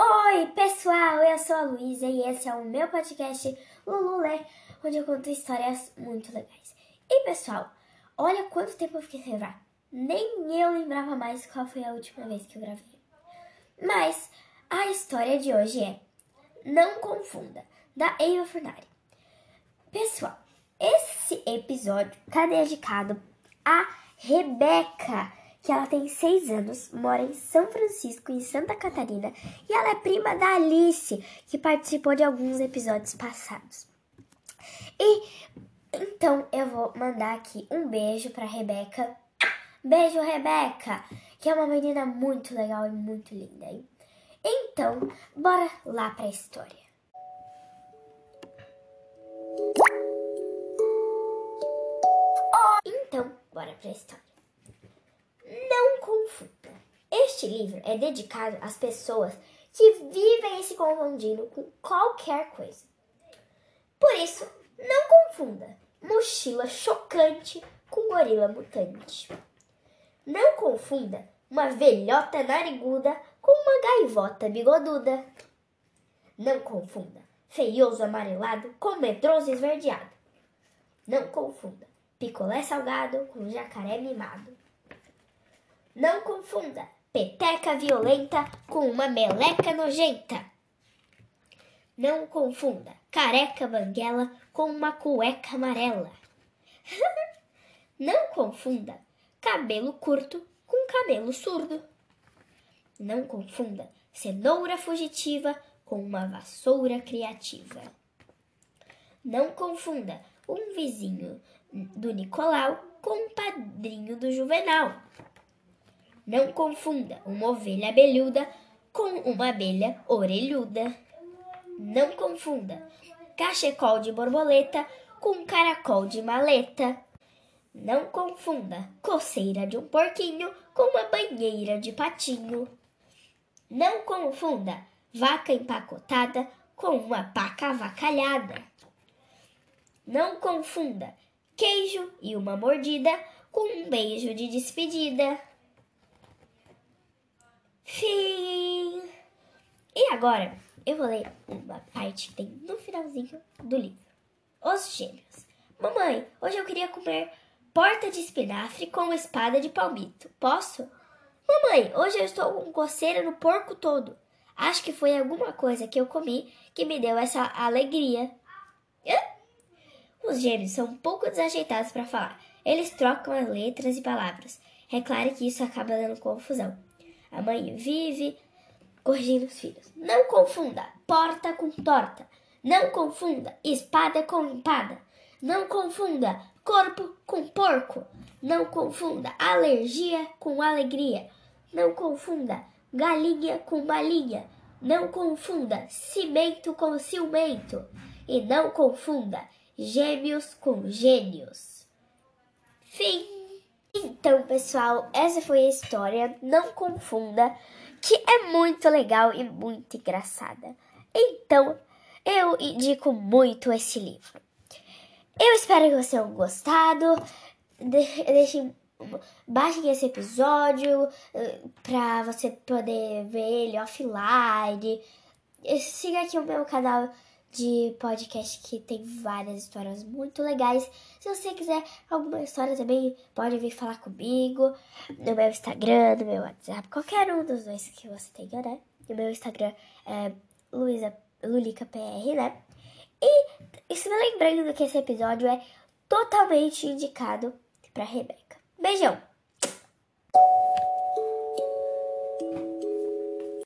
Oi, pessoal, eu sou a Luísa e esse é o meu podcast Lululé, onde eu conto histórias muito legais. E pessoal, olha quanto tempo eu fiquei sem gravar. Nem eu lembrava mais qual foi a última vez que eu gravei. Mas a história de hoje é Não Confunda, da Eva Furnari. Pessoal, esse episódio está dedicado a Rebeca que ela tem seis anos, mora em São Francisco, em Santa Catarina, e ela é prima da Alice, que participou de alguns episódios passados. E então eu vou mandar aqui um beijo para Rebeca. Beijo, Rebeca, que é uma menina muito legal e muito linda, hein? Então, bora lá para a história. Então, bora para a história. Não confunda. Este livro é dedicado às pessoas que vivem se confundindo com qualquer coisa. Por isso, não confunda mochila chocante com gorila mutante. Não confunda uma velhota nariguda com uma gaivota bigoduda. Não confunda feioso amarelado com medroso esverdeado. Não confunda picolé salgado com jacaré mimado. Não confunda peteca violenta com uma meleca nojenta. Não confunda careca banguela com uma cueca amarela. Não confunda cabelo curto com camelo surdo. Não confunda cenoura fugitiva com uma vassoura criativa. Não confunda um vizinho do Nicolau com um padrinho do Juvenal. Não confunda uma ovelha abelhuda com uma abelha orelhuda. Não confunda cachecol de borboleta com caracol de maleta. Não confunda coceira de um porquinho com uma banheira de patinho. Não confunda vaca empacotada com uma paca avacalhada. Não confunda queijo e uma mordida com um beijo de despedida. Fim! E agora eu vou ler uma parte que tem no finalzinho do livro. Os gêmeos. Mamãe, hoje eu queria comer porta de espinafre com espada de palmito. Posso? Mamãe, hoje eu estou com coceira no porco todo. Acho que foi alguma coisa que eu comi que me deu essa alegria. Os gêmeos são um pouco desajeitados para falar. Eles trocam as letras e palavras. É claro que isso acaba dando confusão. A mãe vive corrigindo os filhos. Não confunda porta com torta. Não confunda espada com empada. Não confunda corpo com porco. Não confunda alergia com alegria. Não confunda galinha com balinha. Não confunda cimento com ciumento. E não confunda gêmeos com gênios. Fim. Então, pessoal, essa foi a história. Não confunda, que é muito legal e muito engraçada. Então, eu indico muito esse livro. Eu espero que vocês tenham gostado. De deixem, baixem esse episódio eh, para você poder ver ele offline. Siga aqui o meu canal de podcast que tem várias histórias muito legais. Se você quiser alguma história também, pode vir falar comigo no meu Instagram, no meu WhatsApp, qualquer um dos dois que você tenha, né? O meu Instagram é Luísa LulicaPR, né? E, se me lembrando que esse episódio é totalmente indicado para Rebeca. Beijão!